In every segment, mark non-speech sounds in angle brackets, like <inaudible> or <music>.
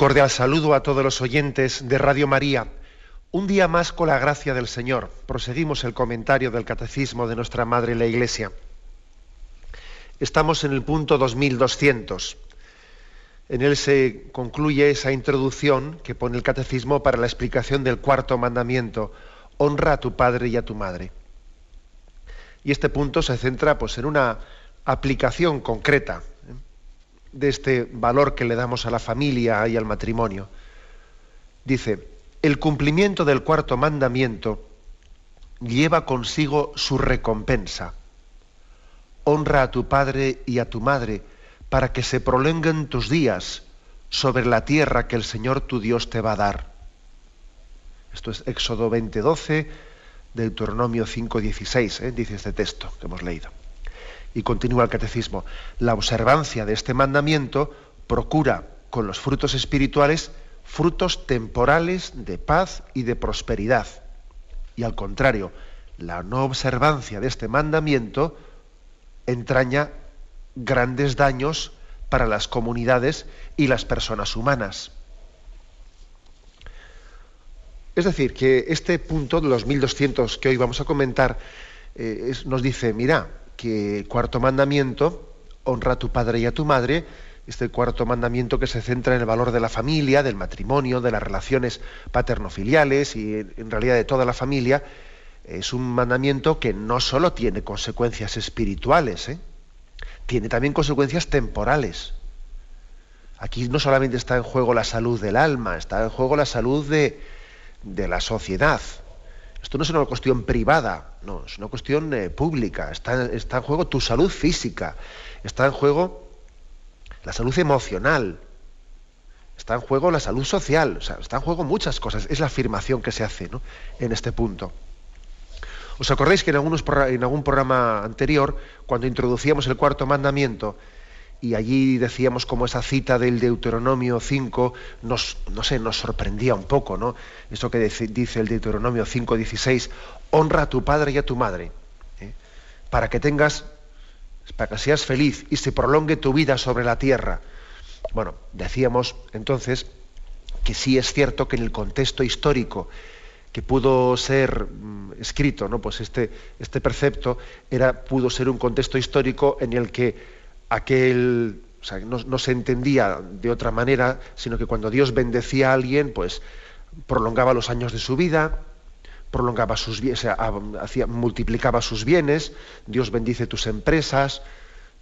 Cordial saludo a todos los oyentes de Radio María. Un día más con la gracia del Señor. Proseguimos el comentario del Catecismo de nuestra Madre la Iglesia. Estamos en el punto 2200. En él se concluye esa introducción que pone el Catecismo para la explicación del cuarto mandamiento. Honra a tu padre y a tu madre. Y este punto se centra pues, en una aplicación concreta de este valor que le damos a la familia y al matrimonio. Dice, el cumplimiento del cuarto mandamiento lleva consigo su recompensa. Honra a tu padre y a tu madre para que se prolonguen tus días sobre la tierra que el Señor tu Dios te va a dar. Esto es Éxodo 20:12, Deuteronomio 5:16, ¿eh? dice este texto que hemos leído. Y continúa el catecismo, la observancia de este mandamiento procura con los frutos espirituales frutos temporales de paz y de prosperidad. Y al contrario, la no observancia de este mandamiento entraña grandes daños para las comunidades y las personas humanas. Es decir, que este punto de los 1200 que hoy vamos a comentar eh, nos dice, mira, que cuarto mandamiento, honra a tu padre y a tu madre, este cuarto mandamiento que se centra en el valor de la familia, del matrimonio, de las relaciones paterno-filiales y en realidad de toda la familia, es un mandamiento que no solo tiene consecuencias espirituales, ¿eh? tiene también consecuencias temporales. Aquí no solamente está en juego la salud del alma, está en juego la salud de, de la sociedad. Esto no es una cuestión privada, no, es una cuestión eh, pública. Está, en juego tu salud física, está en juego la salud emocional, está en juego la salud social, o sea, está en juego muchas cosas. Es la afirmación que se hace ¿no? en este punto. ¿Os acordáis que en, algunos, en algún programa anterior, cuando introducíamos el cuarto mandamiento, y allí decíamos como esa cita del Deuteronomio 5 nos, no sé, nos sorprendía un poco, ¿no? Eso que dice el Deuteronomio 5.16, honra a tu padre y a tu madre, ¿eh? para que tengas, para que seas feliz y se prolongue tu vida sobre la tierra. Bueno, decíamos entonces que sí es cierto que en el contexto histórico que pudo ser mm, escrito, ¿no? Pues este, este precepto era, pudo ser un contexto histórico en el que aquel, o sea, no, se entendía de otra manera, sino que cuando Dios bendecía a alguien, pues prolongaba los años de su vida, prolongaba sus hacía, multiplicaba sus bienes, Dios bendice tus empresas,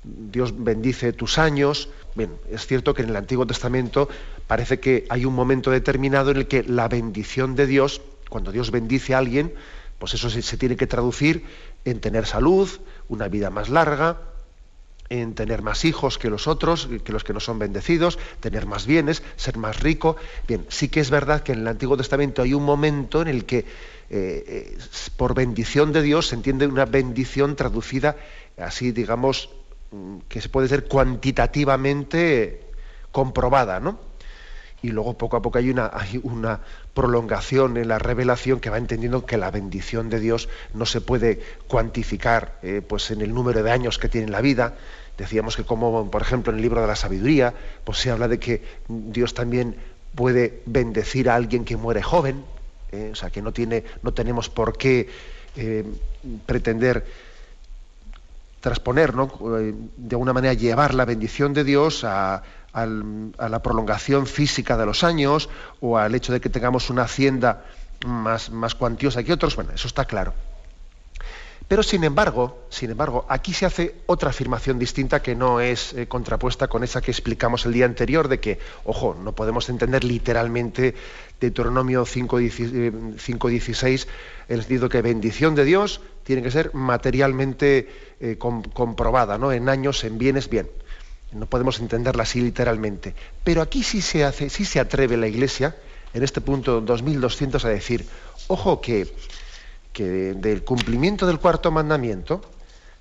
Dios bendice tus años. Bien, es cierto que en el Antiguo Testamento parece que hay un momento determinado en el que la bendición de Dios, cuando Dios bendice a alguien, pues eso se tiene que traducir en tener salud, una vida más larga, en tener más hijos que los otros, que los que no son bendecidos, tener más bienes, ser más rico. Bien, sí que es verdad que en el Antiguo Testamento hay un momento en el que eh, eh, por bendición de Dios se entiende una bendición traducida así, digamos, mm, que se puede ser cuantitativamente comprobada, ¿no? Y luego poco a poco hay una, prolongación en la revelación que va entendiendo que la bendición de Dios no se puede cuantificar eh, pues en el número de años que tiene la vida. Decíamos que como, por ejemplo, en el libro de la sabiduría, pues se habla de que Dios también puede bendecir a alguien que muere joven, eh, o sea, que no, tiene, no tenemos por qué eh, pretender transponer, ¿no? de alguna manera llevar la bendición de Dios a, a la prolongación física de los años o al hecho de que tengamos una hacienda más, más cuantiosa que otros, bueno, eso está claro. Pero sin embargo, sin embargo, aquí se hace otra afirmación distinta que no es eh, contrapuesta con esa que explicamos el día anterior de que, ojo, no podemos entender literalmente Deuteronomio 5.16 eh, el sentido que bendición de Dios tiene que ser materialmente eh, comprobada, ¿no? En años, en bienes, bien. No podemos entenderla así literalmente. Pero aquí sí se hace, sí se atreve la Iglesia, en este punto 2200, a decir, ojo que, que del cumplimiento del cuarto mandamiento,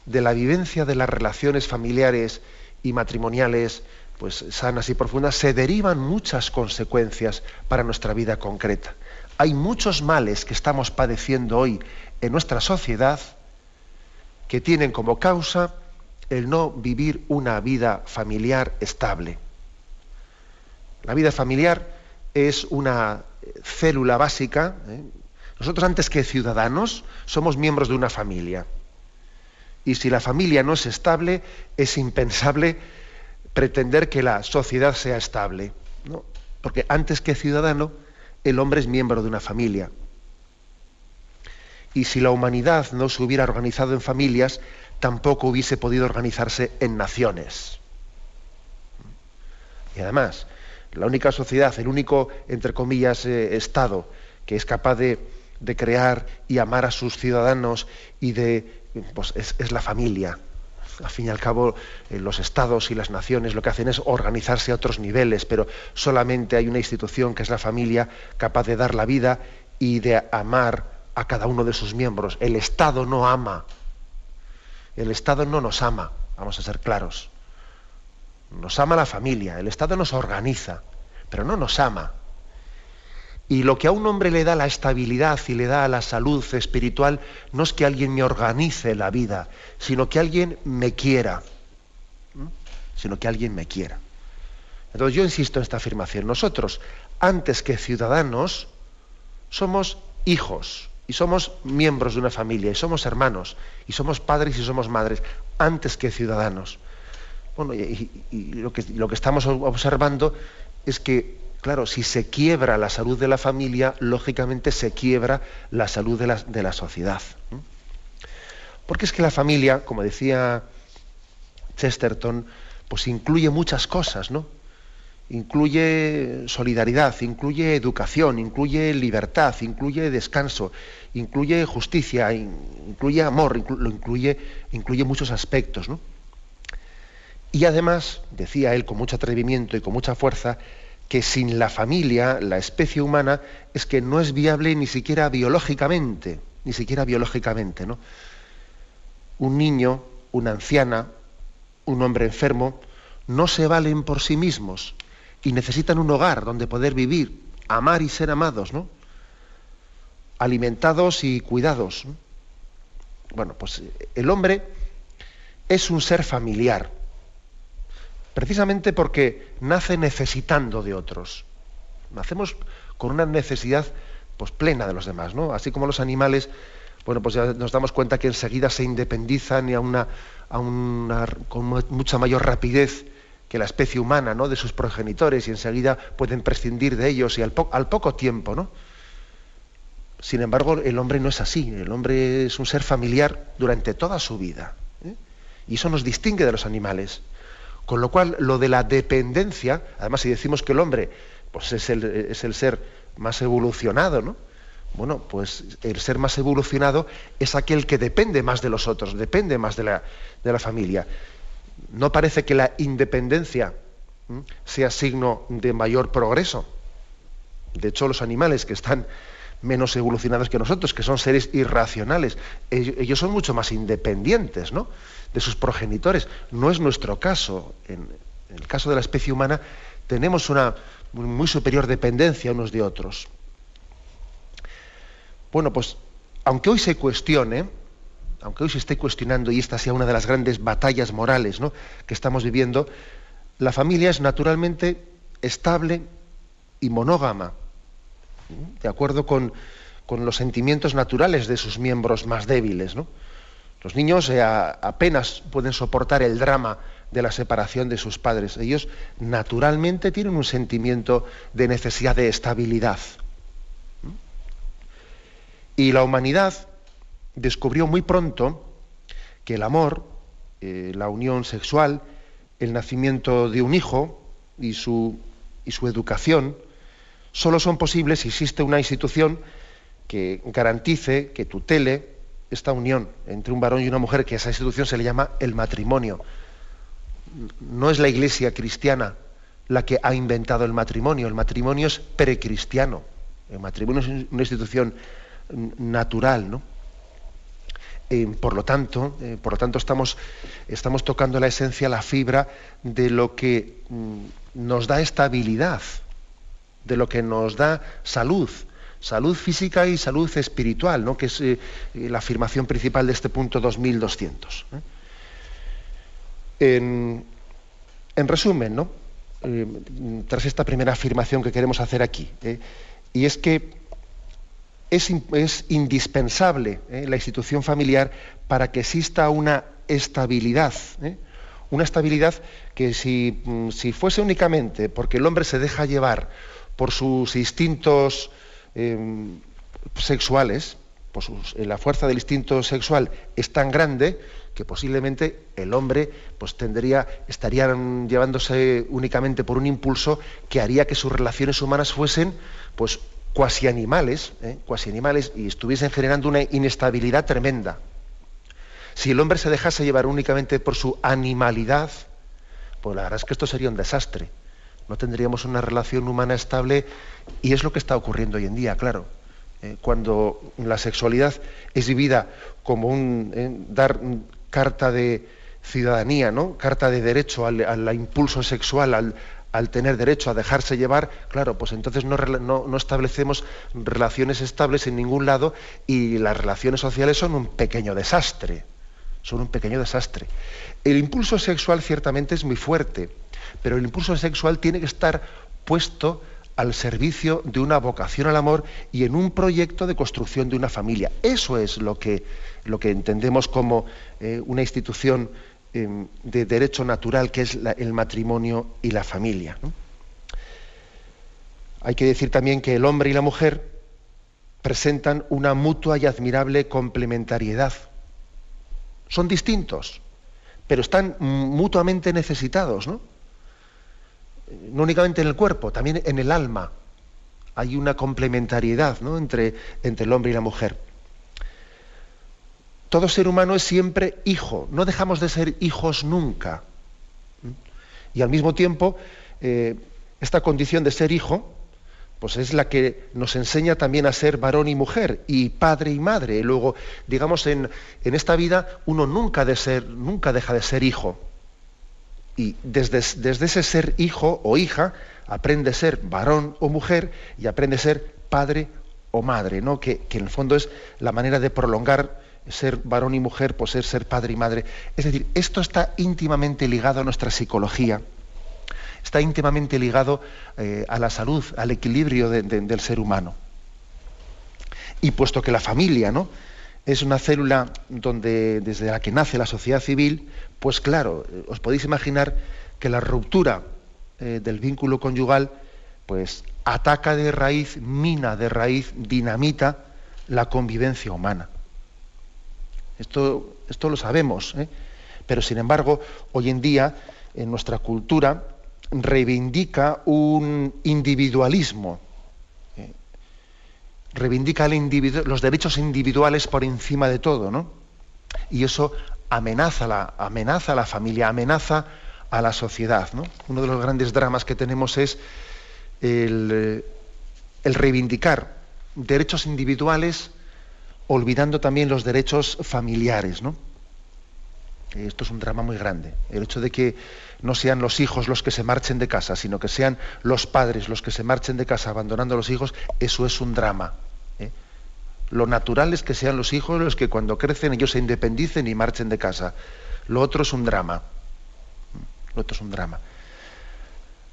de la vivencia de las relaciones familiares y matrimoniales pues sanas y profundas, se derivan muchas consecuencias para nuestra vida concreta. Hay muchos males que estamos padeciendo hoy en nuestra sociedad que tienen como causa el no vivir una vida familiar estable. La vida familiar es una célula básica. ¿eh? Nosotros antes que ciudadanos somos miembros de una familia. Y si la familia no es estable, es impensable pretender que la sociedad sea estable. Porque antes que ciudadano, el hombre es miembro de una familia. Y si la humanidad no se hubiera organizado en familias, tampoco hubiese podido organizarse en naciones. Y además, la única sociedad, el único, entre comillas, eh, Estado que es capaz de, crear y amar a sus ciudadanos y de, pues es, la familia. Al fin y al cabo, eh, los estados y las naciones lo que hacen es organizarse a otros niveles, pero solamente hay una institución que es la familia capaz de dar la vida y de amar a cada uno de sus miembros. El Estado no ama el Estado no nos ama, vamos a ser claros. Nos ama la familia, el Estado nos organiza, pero no nos ama. Y lo que a un hombre le da la estabilidad y le da la salud espiritual no es que alguien me organice la vida, sino que alguien me quiera. Sino que alguien me quiera. Entonces yo insisto en esta afirmación. Nosotros, antes que ciudadanos, somos hijos y somos miembros de una familia, y somos hermanos, y somos padres y somos madres, antes que ciudadanos. Bueno, y, lo, que, lo, que, estamos observando es que, claro, si se quiebra la salud de la familia, lógicamente se quiebra la salud de la, de la sociedad. Porque es que la familia, como decía Chesterton, pues incluye muchas cosas, ¿no? Incluye solidaridad, incluye educación, incluye libertad, incluye descanso, incluye justicia, incluye amor, lo incluye, incluye muchos aspectos. Y además, decía él con mucho atrevimiento y con mucha fuerza, que sin la familia, la especie humana, es que no es viable ni siquiera biológicamente, ni siquiera biológicamente. ¿no? Un niño, una anciana, un hombre enfermo, no se valen por sí mismos y necesitan un hogar donde poder vivir, amar y ser amados, ¿no? Alimentados y cuidados. Bueno, pues el hombre es un ser familiar, precisamente porque nace necesitando de otros. Nacemos con una necesidad pues, plena de los demás, ¿no? Así como los animales, bueno, pues ya nos damos cuenta que enseguida se independizan y a una, a una con mucha mayor rapidez que la especie humana, ¿no? de sus progenitores y enseguida pueden prescindir de ellos y al, poco tiempo, ¿no? Sin embargo, el hombre no es así. El hombre es un ser familiar durante toda su vida. ¿eh? Y eso nos distingue de los animales. Con lo cual, lo de la dependencia, además si decimos que el hombre pues es, el, es el ser más evolucionado, ¿no? Bueno, pues el ser más evolucionado es aquel que depende más de los otros, depende más de la, de la familia no parece que la independencia sea signo de mayor progreso. De hecho, los animales que están menos evolucionados que nosotros, que son seres irracionales, ellos son mucho más independientes ¿no? de sus progenitores. No es nuestro caso. En, el caso de la especie humana tenemos una muy superior dependencia unos de otros. Bueno, pues aunque hoy se cuestione, aunque hoy se esté cuestionando y esta sea una de las grandes batallas morales que estamos viviendo, la familia es naturalmente estable y monógama, de acuerdo con, los sentimientos naturales de sus miembros más débiles. Los niños eh, apenas pueden soportar el drama de la separación de sus padres. Ellos naturalmente tienen un sentimiento de necesidad de estabilidad. Y la humanidad descubrió muy pronto que el amor, eh, la unión sexual, el nacimiento de un hijo y su, y su educación, solo son posibles si existe una institución que garantice, que tutele esta unión entre un varón y una mujer, que a esa institución se le llama el matrimonio. no es la iglesia cristiana la que ha inventado el matrimonio, el matrimonio es precristiano, el matrimonio es una institución natural, ¿no? Eh, por lo tanto, eh, por lo tanto estamos, estamos tocando la esencia, la fibra de lo que mm, nos da estabilidad, de lo que nos da salud, salud física y salud espiritual, ¿no? que es eh, la afirmación principal de este punto 2200. En, en, resumen, ¿no? tras esta primera afirmación que queremos hacer aquí, y es que es, indispensable ¿eh? la institución familiar para que exista una estabilidad. ¿eh? Una estabilidad que mm, si, fuese únicamente porque el hombre se deja llevar por sus instintos em, sexuales, por eh, la fuerza del instinto sexual es tan grande que posiblemente el hombre pues estaría llevándose únicamente por un impulso que haría que sus relaciones humanas fuesen pues cuasi animales, ¿eh? cuasi animales, y estuviesen generando una inestabilidad tremenda. Si el hombre se dejase llevar únicamente por su animalidad, pues la verdad es que esto sería un desastre. No tendríamos una relación humana estable y es lo que está ocurriendo hoy en día, claro. ¿eh? cuando la sexualidad es vivida como un ¿eh? dar carta de ciudadanía, ¿no? carta de derecho al, al impulso sexual, al, al tener derecho a dejarse llevar, claro, pues entonces no, establecemos relaciones estables en ningún lado y las relaciones sociales son un pequeño desastre, son un pequeño desastre. El impulso sexual ciertamente es muy fuerte, pero el impulso sexual tiene que estar puesto al servicio de una vocación al amor y en un proyecto de construcción de una familia. Eso es lo que, lo que entendemos como eh, una institución Em, de derecho natural que es el matrimonio y la familia. Hay que decir también que el hombre y la mujer presentan una mutua y admirable complementariedad. Son distintos, pero están mutuamente necesitados, ¿no? No únicamente en el cuerpo, también en el alma. Hay una complementariedad entre, entre el hombre y la mujer todo ser humano es siempre hijo, no dejamos de ser hijos nunca. Y al mismo tiempo, eh, esta condición de ser hijo, pues es la que nos enseña también a ser varón y mujer, y padre y madre. Luego, digamos, en, en esta vida uno nunca, de ser, nunca deja de ser hijo. Y desde, desde ese ser hijo o hija, aprende a ser varón o mujer y aprende a ser padre o madre, ¿no? que, que en el fondo es la manera de prolongar ser varón y mujer, pues ser, ser padre y madre. Es decir, esto está íntimamente ligado a nuestra psicología, está íntimamente ligado eh, a la salud, al equilibrio del ser humano. Y puesto que la familia ¿no? es una célula donde, desde la que nace la sociedad civil, pues claro, eh, os podéis imaginar que la ruptura eh, del vínculo conyugal pues ataca de raíz, mina de raíz, dinamita la convivencia humana. Esto, lo sabemos. ¿eh? Pero sin embargo, hoy en día, en nuestra cultura, reivindica un individualismo. ¿eh? Reivindica los derechos individuales por encima de todo, ¿no? Y eso amenaza la, amenaza a la familia, amenaza a la sociedad. ¿no? Uno de los grandes dramas que tenemos es el reivindicar derechos individuales olvidando también los derechos familiares, ¿no? Esto es un drama muy grande. El hecho de que no sean los hijos los que se marchen de casa, sino que sean los padres los que se marchen de casa abandonando a los hijos, eso es un drama. ¿eh? Lo natural es que sean los hijos los que cuando crecen ellos se independicen y marchen de casa. Lo otro es un drama. Lo otro es un drama.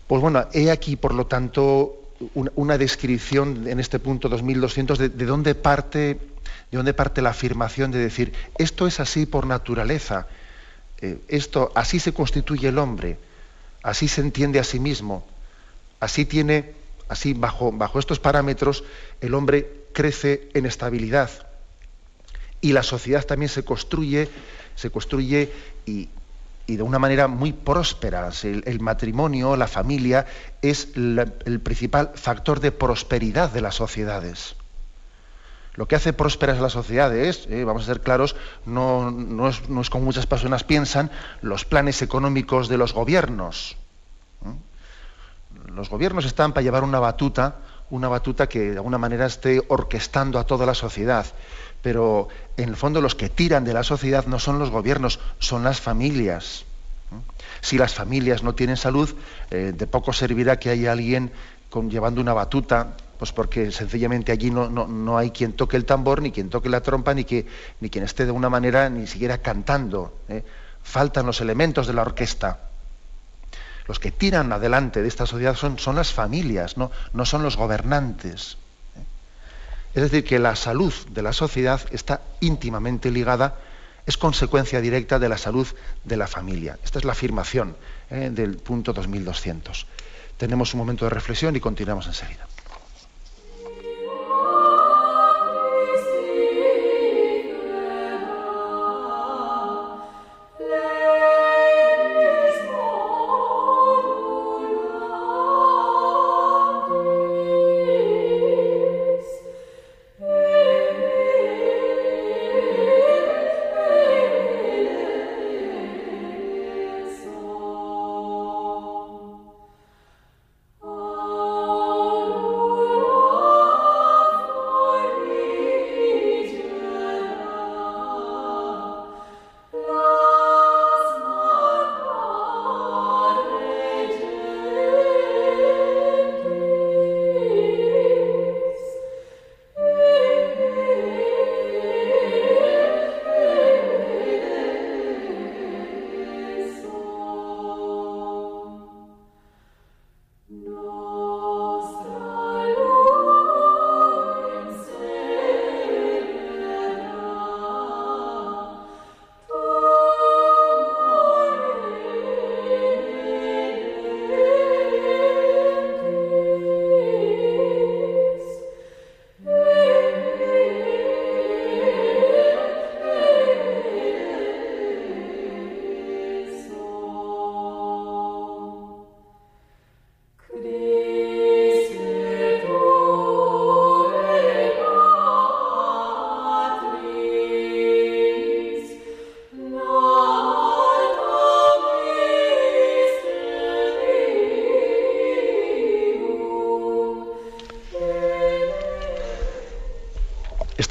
Pues bueno, he aquí, por lo tanto, una, descripción en este punto 2200 de, de dónde parte de dónde parte la afirmación de decir, esto es así por naturaleza, eh, esto, así se constituye el hombre, así se entiende a sí mismo, así tiene, así bajo, bajo estos parámetros, el hombre crece en estabilidad. Y la sociedad también se construye, se construye y, de una manera muy próspera. El, matrimonio, la familia, es el principal factor de prosperidad de las sociedades. Lo que hace prósperas las sociedades, eh, vamos a ser claros, no, no, es, no, es, como muchas personas piensan, los planes económicos de los gobiernos. Los gobiernos están para llevar una batuta, una batuta que de alguna manera esté orquestando a toda la sociedad. Pero en el fondo los que tiran de la sociedad no son los gobiernos, son las familias. Si las familias no tienen salud, eh, de poco servirá que haya alguien llevando una batuta, pues porque sencillamente allí no, no, hay quien toque el tambor, ni quien toque la trompa, ni, que, ni quien esté de una manera ni siquiera cantando. ¿eh? Faltan los elementos de la orquesta. Los que tiran adelante de esta sociedad son, son las familias, no, no son los gobernantes. Es decir, que la salud de la sociedad está íntimamente ligada es consecuencia directa de la salud de la familia. Esta es la afirmación eh, del punto 2200. Tenemos un momento de reflexión y continuamos enseguida.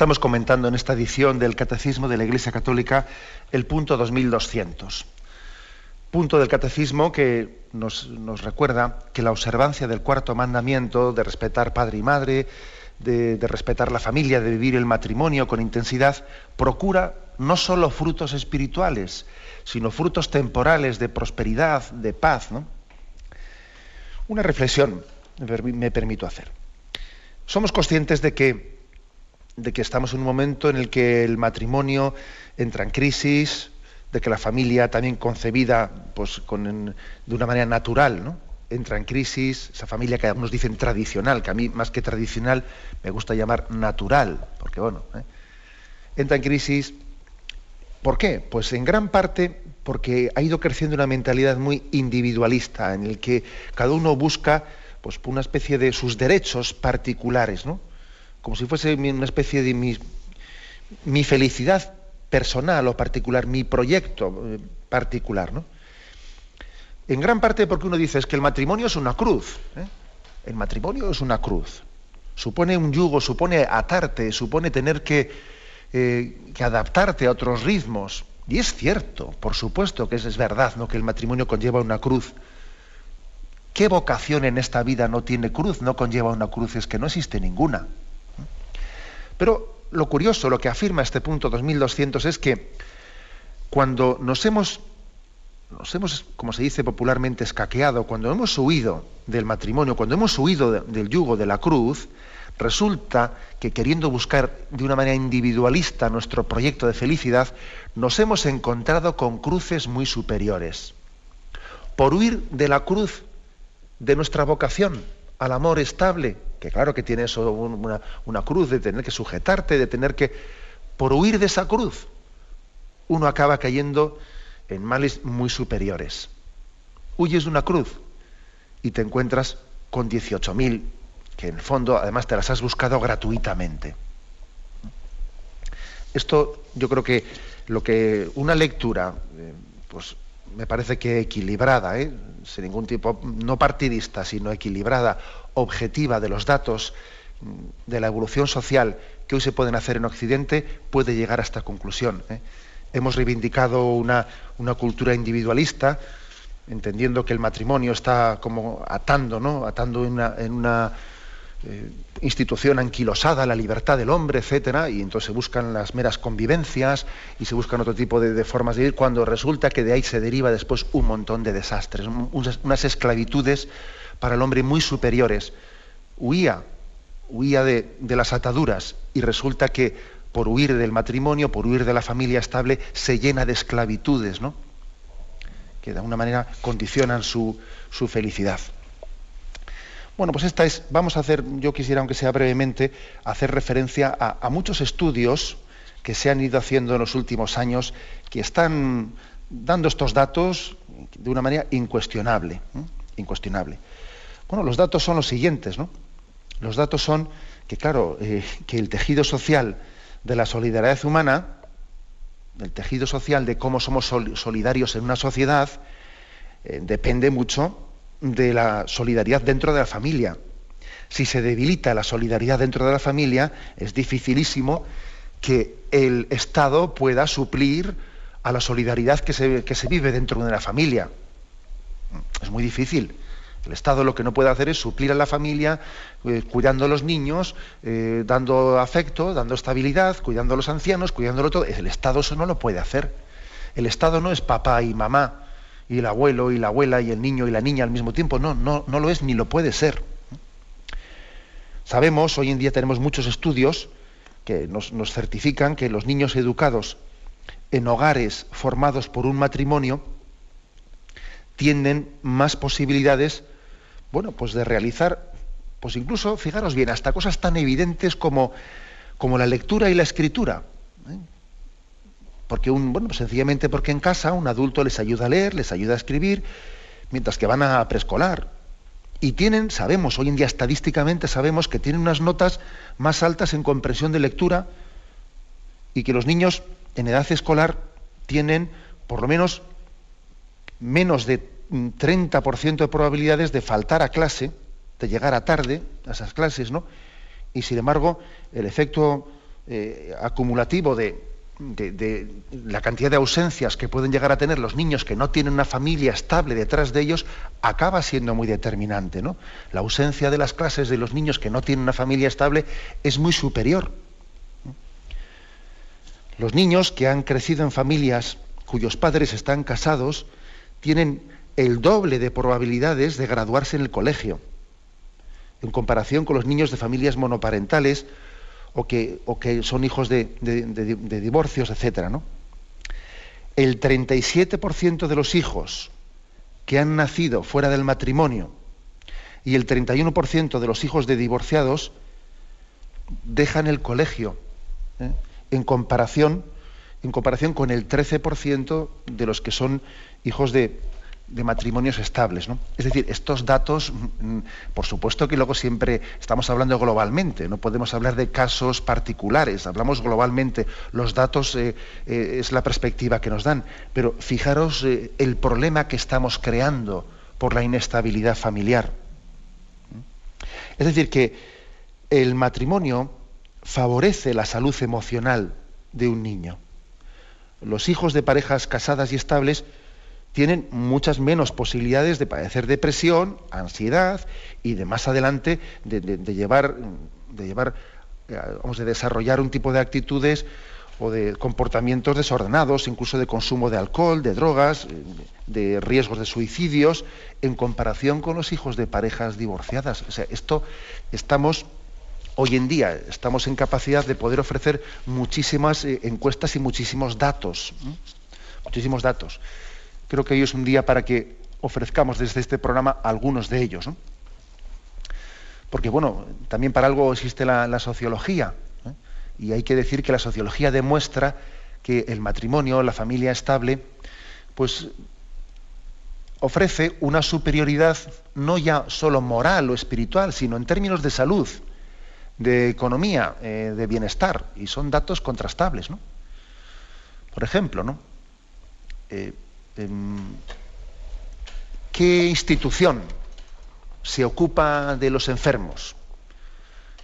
Estamos comentando en esta edición del Catecismo de la Iglesia Católica el punto 2200. Punto del Catecismo que nos, recuerda que la observancia del cuarto mandamiento de respetar padre y madre, de, respetar la familia, de vivir el matrimonio con intensidad, procura no solo frutos espirituales, sino frutos temporales de prosperidad, de paz. Una reflexión me permito hacer. Somos conscientes de que de que estamos en un momento en el que el matrimonio entra en crisis, de que la familia también concebida pues, con, de una manera natural, ¿no? entra en crisis, esa familia que algunos dicen tradicional, que a mí más que tradicional me gusta llamar natural, porque bueno, ¿eh? entra en crisis. ¿Por qué? Pues en gran parte porque ha ido creciendo una mentalidad muy individualista, en el que cada uno busca pues, una especie de sus derechos particulares, ¿no? Como si fuese una especie de mi, felicidad personal o particular, mi proyecto eh, particular. ¿no? En gran parte porque uno dice es que el matrimonio es una cruz. ¿eh? El matrimonio es una cruz. Supone un yugo, supone atarte, supone tener que, eh, adaptarte a otros ritmos. Y es cierto, por supuesto que es, es verdad, ¿no? que el matrimonio conlleva una cruz. ¿Qué vocación en esta vida no tiene cruz? No conlleva una cruz, es que no existe ninguna. Pero lo curioso, lo que afirma este punto 2200 es que cuando nos hemos, nos hemos, como se dice popularmente, escaqueado, cuando hemos huido del matrimonio, cuando hemos huido del yugo de la cruz, resulta que queriendo buscar de una manera individualista nuestro proyecto de felicidad, nos hemos encontrado con cruces muy superiores. Por huir de la cruz de nuestra vocación al amor estable, que claro que tiene eso una, cruz de tener que sujetarte, de tener que... Por huir de esa cruz, uno acaba cayendo en males muy superiores. Huyes de una cruz y te encuentras con 18.000, que en el fondo además te las has buscado gratuitamente. Esto yo creo que lo que una lectura, eh, pues me parece que equilibrada, ¿eh? sin ningún tipo, no partidista, sino equilibrada, objetiva de los datos mm, de la evolución social que hoy se pueden hacer en Occidente, puede llegar a esta conclusión. ¿eh? Hemos reivindicado una, una, cultura individualista, entendiendo que el matrimonio está como atando, ¿no? atando en una eh, institución anquilosada, la libertad del hombre, etcétera, y entonces se buscan las meras convivencias y se buscan otro tipo de, formas de vivir, cuando resulta que de ahí se deriva después un montón de desastres, unas, esclavitudes para el hombre muy superiores. Huía, huía de, las ataduras y resulta que por huir del matrimonio, por huir de la familia estable, se llena de esclavitudes, ¿no? que de alguna manera condicionan su, su felicidad. Bueno, pues esta es, vamos a hacer, yo quisiera, aunque sea brevemente, hacer referencia a, muchos estudios que se han ido haciendo en los últimos años que están dando estos datos de una manera incuestionable. Incuestionable. Bueno, los datos son los siguientes, ¿no? Los datos son que, claro, eh, que el tejido social de la solidaridad humana, del tejido social de cómo somos solidarios en una sociedad, eh, depende mucho de la solidaridad dentro de la familia. Si se debilita la solidaridad dentro de la familia, es dificilísimo que el Estado pueda suplir a la solidaridad que se vive dentro de la familia. Es muy difícil. El Estado lo que no puede hacer es suplir a la familia, eh, cuidando a los niños, eh, dando afecto, dando estabilidad, cuidando a los ancianos, cuidándolo todo. El Estado eso no lo puede hacer. El Estado no es papá y mamá y el abuelo y la abuela y el niño y la niña al mismo tiempo. No, no, no lo es ni lo puede ser. Sabemos, hoy en día tenemos muchos estudios que nos, certifican que los niños educados en hogares formados por un matrimonio tienen más posibilidades, bueno, pues de realizar, pues incluso, fijaros bien, hasta cosas tan evidentes como, como la lectura y la escritura. ¿eh? Porque un, bueno, pues sencillamente porque en casa un adulto les ayuda a leer, les ayuda a escribir, mientras que van a preescolar. Y tienen, sabemos, hoy en día estadísticamente sabemos que tienen unas notas más altas en comprensión de lectura y que los niños en edad escolar tienen por lo menos menos de 30% de probabilidades de faltar a clase, de llegar a tarde a esas clases, ¿no? Y sin embargo, el efecto eh, acumulativo de, de, la cantidad de ausencias que pueden llegar a tener los niños que no tienen una familia estable detrás de ellos acaba siendo muy determinante. ¿no? La ausencia de las clases de los niños que no tienen una familia estable es muy superior. Los niños que han crecido en familias cuyos padres están casados tienen el doble de probabilidades de graduarse en el colegio, en comparación con los niños de familias monoparentales o que, o que son hijos de, divorcios, etc. ¿no? El 37% de los hijos que han nacido fuera del matrimonio y el 31% de los hijos de divorciados dejan el colegio ¿eh? en, comparación, en comparación con el 13% de los que son hijos de, de matrimonios estables. Es decir, estos datos, mm, por supuesto que luego siempre estamos hablando globalmente, no podemos hablar de casos particulares, hablamos globalmente, los datos eh, eh, es la perspectiva que nos dan, pero fijaros eh, el problema que estamos creando por la inestabilidad familiar. Es decir, que el matrimonio favorece la salud emocional de un niño. Los hijos de parejas casadas y estables tienen muchas menos posibilidades de padecer depresión, ansiedad y de más adelante de, llevar, de llevar, eh, vamos, de desarrollar un tipo de actitudes o de comportamientos desordenados, incluso de consumo de alcohol, de drogas, eh, de riesgos de suicidios, en comparación con los hijos de parejas divorciadas. O sea, esto estamos hoy en día estamos en capacidad de poder ofrecer muchísimas eh, encuestas y muchísimos datos, muchísimos datos creo que hoy es un día para que ofrezcamos desde este programa algunos de ellos. Porque, bueno, también para algo existe la, sociología. ¿eh? Y hay que decir que la sociología demuestra que el matrimonio, la familia estable, pues ofrece una superioridad no ya solo moral o espiritual, sino en términos de salud, de economía, eh, de bienestar, y son datos contrastables. ¿no? Por ejemplo, ¿no? Eh, ¿qué institución se ocupa de los enfermos?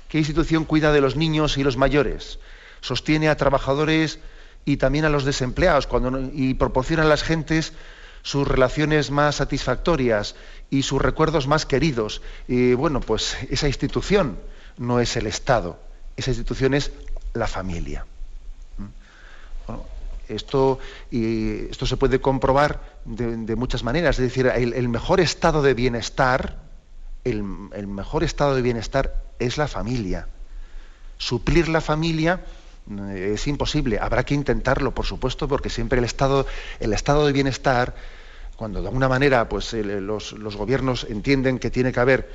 ¿Qué institución cuida de los niños y los mayores? Sostiene a trabajadores y también a los desempleados cuando, y proporciona a las gentes sus relaciones más satisfactorias y sus recuerdos más queridos. Y bueno, pues esa institución no es el Estado, esa institución es la familia. Esto, y esto se puede comprobar de, muchas maneras, es decir, el, mejor estado de bienestar, el, mejor estado de bienestar es la familia. Suplir la familia eh, es imposible. Habrá que intentarlo, por supuesto, porque siempre el estado, el estado de bienestar cuando de alguna manera pues, los, gobiernos entienden que tiene que haber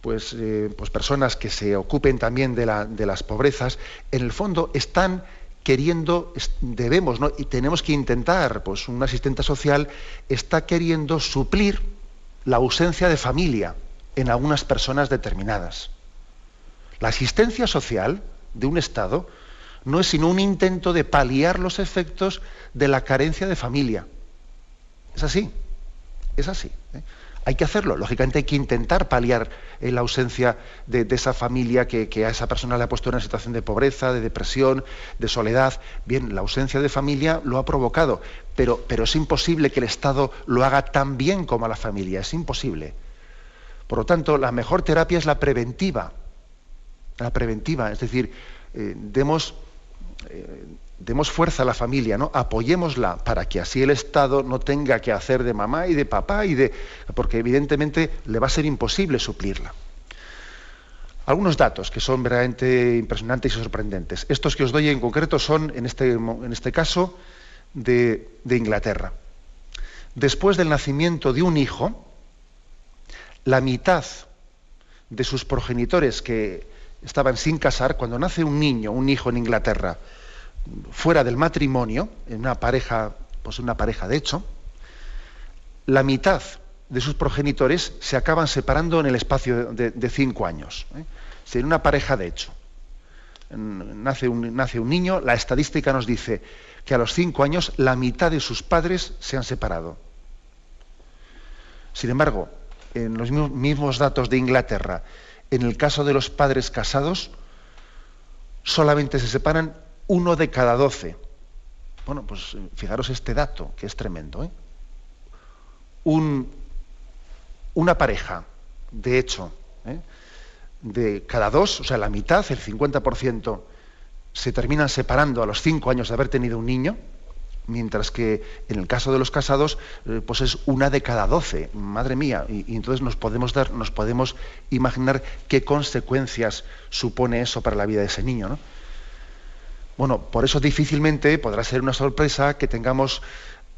pues, eh, pues personas que se ocupen también de, las pobrezas, en el fondo están queriendo, debemos ¿no? y tenemos que intentar, pues un asistente social está queriendo suplir la ausencia de familia en algunas personas determinadas. La asistencia social de un Estado no es sino un intento de paliar los efectos de la carencia de familia. Es así. Es así. ¿eh? Hay que hacerlo. Lógicamente hay que intentar paliar eh, la ausencia de, esa familia que, a esa persona le ha puesto en una situación de pobreza, de depresión, de soledad. Bien, la ausencia de familia lo ha provocado, pero, pero es imposible que el Estado lo haga tan bien como a la familia. Es imposible. Por lo tanto, la mejor terapia es la preventiva. La preventiva, es decir, eh, demos demos fuerza a la familia, ¿no? Apoyémosla para que así el Estado no tenga que hacer de mamá y de papá y de. porque evidentemente le va a ser imposible suplirla. Algunos datos que son verdaderamente impresionantes y sorprendentes. Estos que os doy en concreto son, en este, en este caso, de, de Inglaterra. Después del nacimiento de un hijo, la mitad de sus progenitores que estaban sin casar, cuando nace un niño, un hijo en Inglaterra, fuera del matrimonio, en una pareja, pues una pareja de hecho, la mitad de sus progenitores se acaban separando en el espacio de, cinco años. ¿eh? En una pareja de hecho. Nace un, nace un niño, la estadística nos dice que a los cinco años la mitad de sus padres se han separado. Sin embargo, en los mismos datos de Inglaterra, en el caso de los padres casados, solamente se separan uno de cada doce. Bueno, pues eh, fijaros este dato, que es tremendo. ¿eh? una pareja, de hecho, ¿eh? de cada dos, o sea, la mitad, el 50%, se terminan separando a los cinco años de haber tenido un niño, mientras que en el caso de los casados, pues es una de cada doce. Madre mía, y, y, entonces nos podemos dar, nos podemos imaginar qué consecuencias supone eso para la vida de ese niño, ¿no? Bueno, por eso difícilmente podrá ser una sorpresa que tengamos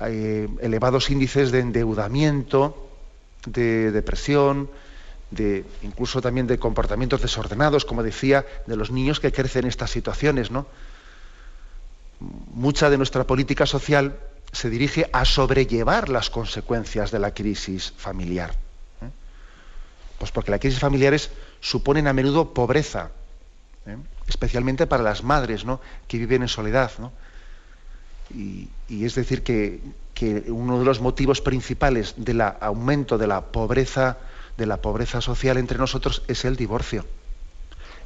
eh, elevados índices de endeudamiento, de depresión, de incluso también de comportamientos desordenados, como decía, de los niños que crecen en estas situaciones. Mucha de nuestra política social se dirige a sobrellevar las consecuencias de la crisis familiar. ¿eh? Pues porque las crisis familiares suponen a menudo pobreza, ¿eh? especialmente para las madres ¿no? que viven en soledad. Y, es decir, que, uno de los motivos principales del aumento de la pobreza, de la pobreza social entre nosotros es el divorcio.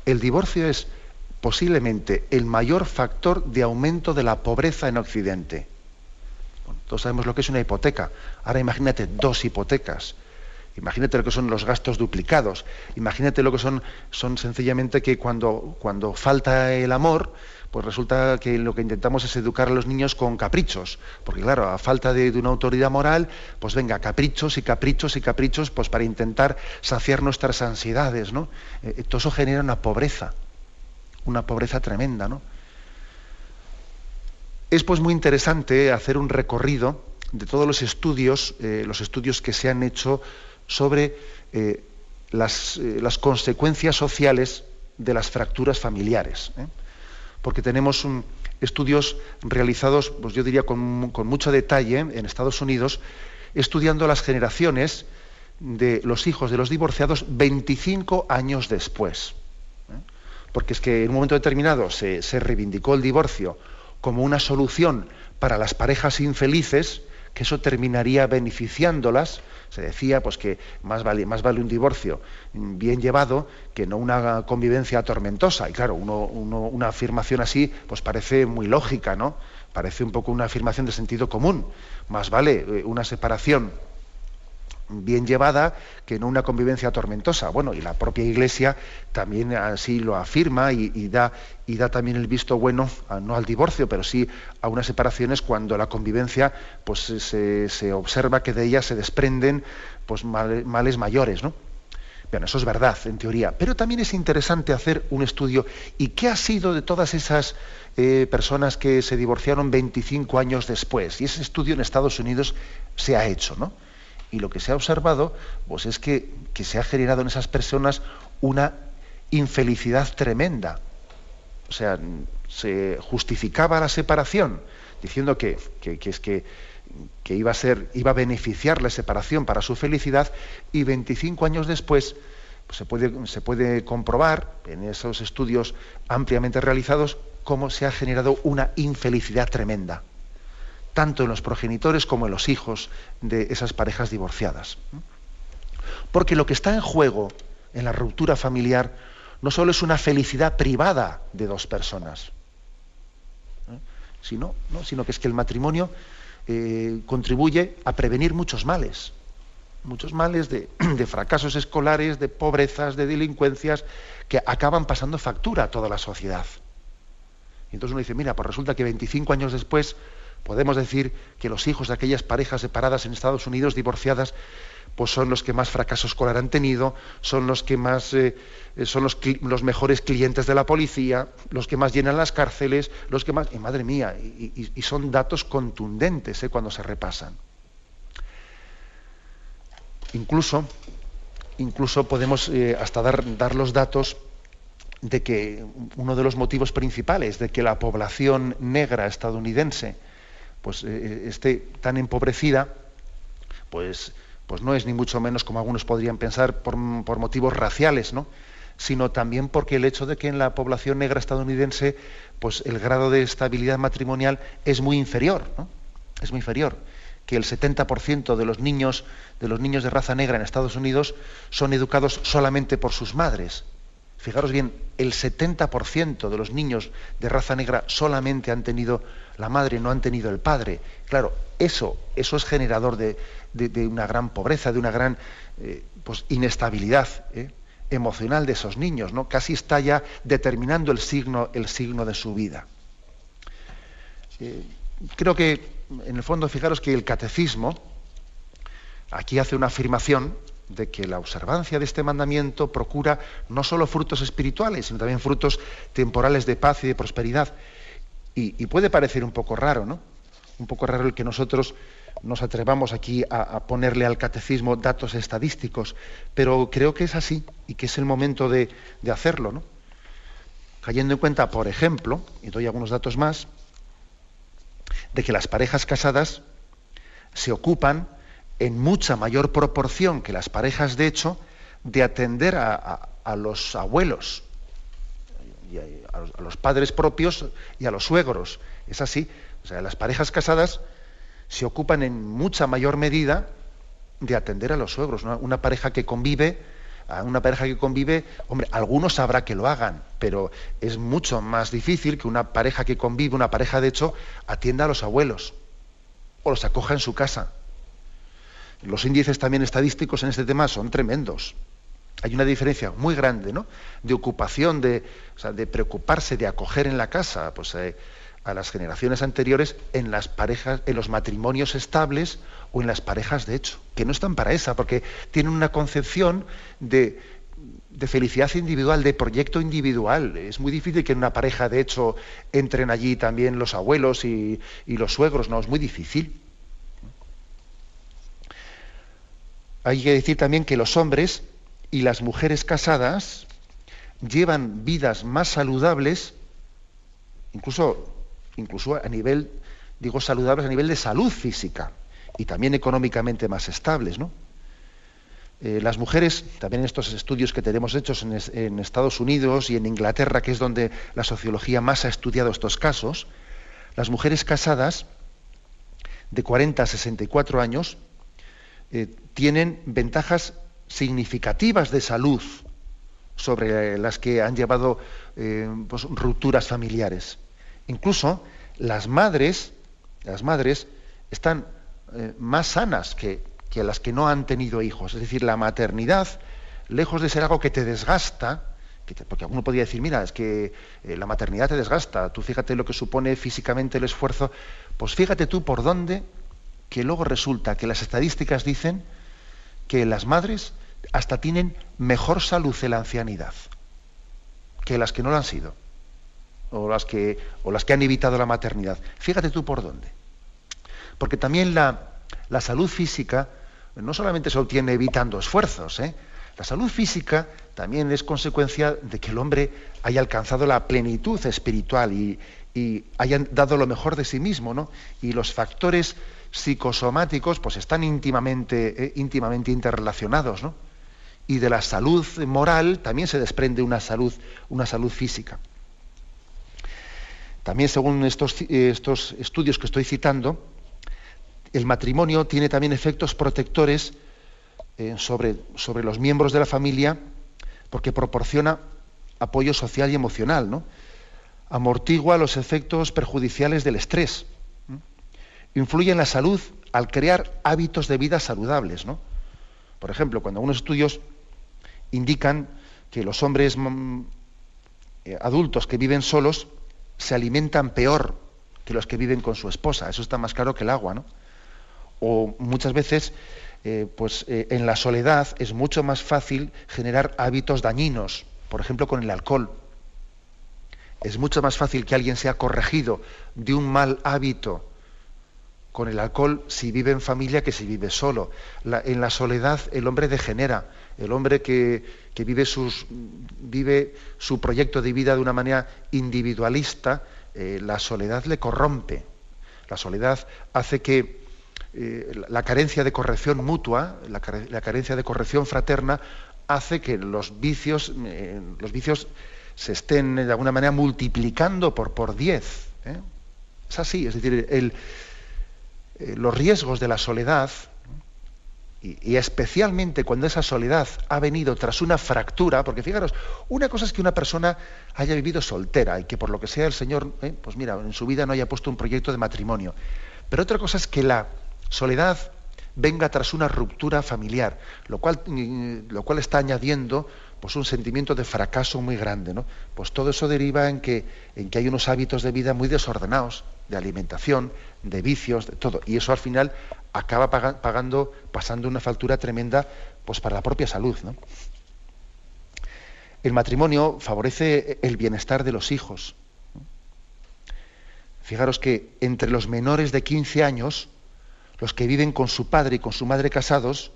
El divorcio es posiblemente el mayor factor de aumento de la pobreza en Occidente. todos sabemos lo que es una hipoteca. Ahora imagínate dos hipotecas Imagínate lo que son los gastos duplicados. Imagínate lo que son, son sencillamente que cuando, cuando falta el amor, pues resulta que lo que intentamos es educar a los niños con caprichos. Porque claro, a falta de, una autoridad moral, pues venga, caprichos y caprichos y caprichos, pues para intentar saciar nuestras ansiedades, ¿no? Eh, eh, todo eso genera una pobreza, una pobreza tremenda, ¿no? Es pues muy interesante hacer un recorrido de todos los estudios, eh, los estudios que se han hecho sobre eh, eh, las, consecuencias sociales de las fracturas familiares. ¿eh? Porque tenemos estudios realizados, pues yo diría, con, mucho detalle en Estados Unidos, estudiando las generaciones de los hijos de los divorciados 25 años después. porque es que en un momento determinado se, se reivindicó el divorcio como una solución para las parejas infelices, que eso terminaría beneficiándolas. Se decía pues que más vale, más vale un divorcio bien llevado que no una convivencia tormentosa. Y claro, una afirmación así pues parece muy lógica, ¿no? Parece un poco una afirmación de sentido común. Más vale eh, una separación bien llevada que no una convivencia tormentosa. Bueno, y la propia Iglesia también así lo afirma y, da, y da también el visto bueno, no al divorcio, pero sí a unas separaciones cuando la convivencia pues se, observa que de ella se desprenden pues males, mayores, ¿no? Bueno, eso es verdad, en teoría. Pero también es interesante hacer un estudio. ¿Y qué ha sido de todas esas eh, personas que se divorciaron 25 años después? Y ese estudio en Estados Unidos se ha hecho, ¿no? Y lo que se ha observado pues es que, se ha generado en esas personas una infelicidad tremenda. O sea, se justificaba la separación diciendo que, es que, iba a beneficiar la separación para su felicidad, y 25 años después pues se puede comprobar en esos estudios ampliamente realizados cómo se ha generado una infelicidad tremenda tanto en los progenitores como en los hijos de esas parejas divorciadas. Porque lo que está en juego en la ruptura familiar no solo es una felicidad privada de dos personas, ¿eh? sino, sino que es que el matrimonio eh, contribuye a prevenir muchos males, muchos males de, <clears throat> de, fracasos escolares, de pobrezas, de delincuencias, que acaban pasando factura a toda la sociedad. Y entonces uno dice, mira, pues resulta que 25 años después Podemos decir que los hijos de aquellas parejas separadas en Estados Unidos, divorciadas, pues son los que más fracaso escolar han tenido, son los que más eh, son los, mejores clientes de la policía, los que más llenan las cárceles, los que más. Y madre mía, y, son datos contundentes eh, cuando se repasan. Incluso, incluso podemos eh, hasta dar, dar los datos de que uno de los motivos principales de que la población negra estadounidense pues eh, eh, esté tan empobrecida, pues, pues no es ni mucho menos como algunos podrían pensar por, motivos raciales, ¿no? sino también porque el hecho de que en la población negra estadounidense pues el grado de estabilidad matrimonial es muy inferior, ¿no? es muy inferior que el 70% de los niños de los niños de raza negra en Estados Unidos son educados solamente por sus madres Fijaros bien, el 70% de los niños de raza negra solamente han tenido la madre, no han tenido el padre. Claro, eso, eso es generador de, una gran pobreza, de una gran eh, pues, inestabilidad ¿eh? emocional de esos niños, ¿no? Casi está ya determinando el signo, el signo de su vida. Eh, creo que, en el fondo, fijaros que el catecismo aquí hace una afirmación de que la observancia de este mandamiento procura no solo frutos espirituales, sino también frutos temporales de paz y de prosperidad. Y, puede parecer un poco raro, ¿no? Un poco raro el que nosotros nos atrevamos aquí a, ponerle al catecismo datos estadísticos, pero creo que es así y que es el momento de, hacerlo, ¿no? Cayendo en cuenta, por ejemplo, y doy algunos datos más, de que las parejas casadas se ocupan en mucha mayor proporción que las parejas de hecho de atender a, los abuelos, a, los, padres propios y a los suegros. Es así. O sea, las parejas casadas se ocupan en mucha mayor medida de atender a los suegros. Una pareja que convive, a una pareja que convive, hombre, algunos sabrá que lo hagan, pero es mucho más difícil que una pareja que convive, una pareja de hecho, atienda a los abuelos o los acoja en su casa. Los índices también estadísticos en este tema son tremendos. Hay una diferencia muy grande, ¿no? De ocupación, de, preocuparse, de acoger en la casa, pues, eh, a las generaciones anteriores en las parejas, en los matrimonios estables o en las parejas de hecho, que no están para esa, porque tienen una concepción de, felicidad individual, de proyecto individual. Es muy difícil que en una pareja de hecho entren allí también los abuelos y, y los suegros, no, es muy difícil. Hay que decir también que los hombres y las mujeres casadas llevan vidas más saludables, incluso, incluso a nivel, digo saludables a nivel de salud física y también económicamente más estables, ¿no? Eh, las mujeres, también en estos estudios que tenemos hechos en, Estados Unidos y en Inglaterra, que es donde la sociología más ha estudiado estos casos, las mujeres casadas de 40 a 64 años eh, tienen ventajas significativas de salud sobre las que han llevado eh, pues, rupturas familiares. Incluso las madres, las madres están más sanas que, que las que no han tenido hijos. Es decir, la maternidad, lejos de ser algo que te desgasta, porque alguno podría decir, mira, es que eh, la maternidad te desgasta, tú fíjate lo que supone físicamente el esfuerzo, pues fíjate tú por dónde, que luego resulta que las estadísticas dicen que las madres hasta tienen mejor salud en la ancianidad que las que no lo han sido, o las que, o las que han evitado la maternidad. Fíjate tú por dónde. Porque también la, la salud física no solamente se obtiene evitando esfuerzos, ¿eh? la salud física también es consecuencia de que el hombre haya alcanzado la plenitud espiritual y, haya dado lo mejor de sí mismo, ¿no? Y los factores psicosomáticos pues están íntimamente, eh, íntimamente interrelacionados, ¿no? Y de la salud moral también se desprende una salud, una salud física. También según estos, estos estudios que estoy citando, el matrimonio tiene también efectos protectores eh, sobre, sobre, los miembros de la familia porque proporciona apoyo social y emocional, ¿no? amortigua los efectos perjudiciales del estrés, influye en la salud al crear hábitos de vida saludables. ¿no? Por ejemplo, cuando algunos estudios indican que los hombres mm, eh, adultos que viven solos se alimentan peor que los que viven con su esposa. Eso está más claro que el agua, ¿no? o muchas veces eh, pues, eh, en la soledad es mucho más fácil generar hábitos dañinos, por ejemplo con el alcohol. Es mucho más fácil que alguien sea corregido de un mal hábito con el alcohol si vive en familia que si vive solo. en la soledad el hombre degenera, el hombre que, vive, sus, vive, su proyecto de vida de una manera individualista, eh, la soledad le corrompe. La soledad hace que eh, la carencia de corrección mutua, la, carencia de corrección fraterna, hace que los vicios, eh, los vicios se estén de alguna manera multiplicando por, por diez. ¿eh? Es así, es decir, los riesgos de la soledad, y, especialmente cuando esa soledad ha venido tras una fractura, porque fijaros, una cosa es que una persona haya vivido soltera y que por lo que sea el Señor, pues mira, en su vida no haya puesto un proyecto de matrimonio, pero otra cosa es que la, soledad venga tras una ruptura familiar, lo cual, mm, lo cual está añadiendo pues, un sentimiento de fracaso muy grande. ¿no? Pues todo eso deriva en que, en que hay unos hábitos de vida muy desordenados, de alimentación, de vicios, de todo. Y eso al final acaba pagando, pasando una factura tremenda pues, para la propia salud. El matrimonio favorece el bienestar de los hijos. Fijaros que entre los menores de 15 años, los que viven con su padre y con su madre casados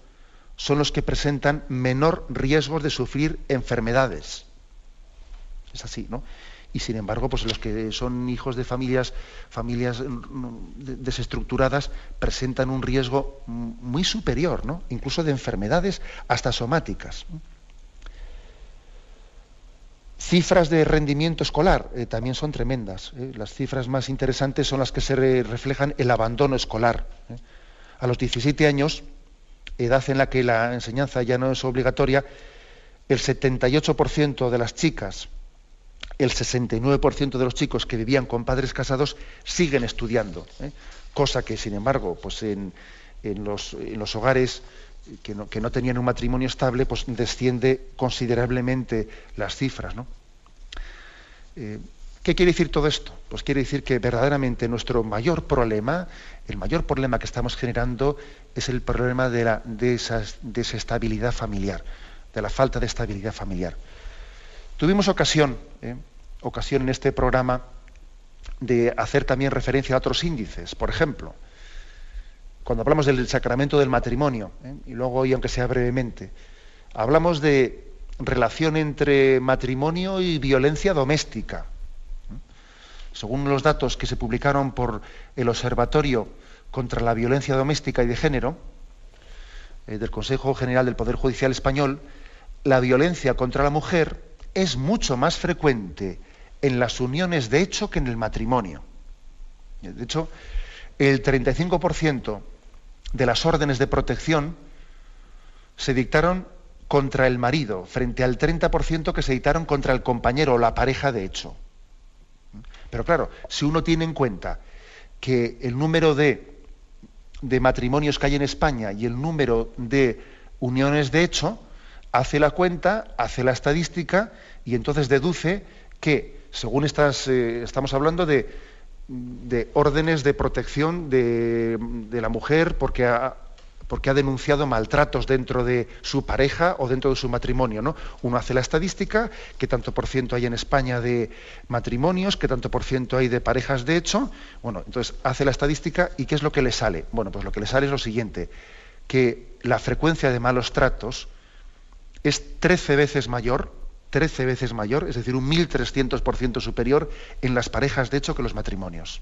son los que presentan menor riesgo de sufrir enfermedades. Es así, ¿no? Y sin embargo, pues los que son hijos de familias, familias mm, desestructuradas presentan un riesgo muy superior, ¿no? Incluso de enfermedades hasta somáticas. Cifras de rendimiento escolar eh, también son tremendas. ¿eh? Las cifras más interesantes son las que se reflejan el abandono escolar. ¿eh? A los 17 años, edad en la que la enseñanza ya no es obligatoria, el 78% de las chicas, el 69% de los chicos que vivían con padres casados siguen estudiando, cosa que, sin embargo, pues en, los, hogares que no, tenían un matrimonio estable, pues desciende considerablemente las cifras. ¿no? Eh, ¿Qué quiere decir todo esto? Pues quiere decir que verdaderamente nuestro mayor problema, el mayor problema que estamos generando es el problema de la desestabilidad familiar, de la falta de estabilidad familiar. Tuvimos ocasión, ¿eh? ocasión en este programa de hacer también referencia a otros índices. Por ejemplo, cuando hablamos del sacramento del matrimonio, ¿eh? y luego hoy, aunque sea brevemente, hablamos de relación entre matrimonio y violencia doméstica. Según los datos que se publicaron por el Observatorio contra la Violencia Doméstica y de Género, eh, del Consejo General del Poder Judicial Español, la violencia contra la mujer es mucho más frecuente en las uniones de hecho que en el matrimonio. De hecho, el 35% de las órdenes de protección se dictaron contra el marido, frente al 30% que se dictaron contra el compañero o la pareja de hecho. Pero claro, si uno tiene en cuenta que el número de, de matrimonios que hay en España y el número de uniones de hecho, hace la cuenta, hace la estadística y entonces deduce que, según eh, estamos hablando de, de, órdenes de protección de, la mujer porque ha, porque ha denunciado maltratos dentro de su pareja o dentro de su matrimonio. ¿no? Uno hace la estadística, qué tanto por ciento hay en España de matrimonios, qué tanto por ciento hay de parejas de hecho. Bueno, entonces hace la estadística y ¿qué es lo que le sale? Bueno, pues lo que le sale es lo siguiente, que la frecuencia de malos tratos es 13 veces mayor, 13 veces mayor, es decir, un 1.300% superior en las parejas de hecho que los matrimonios.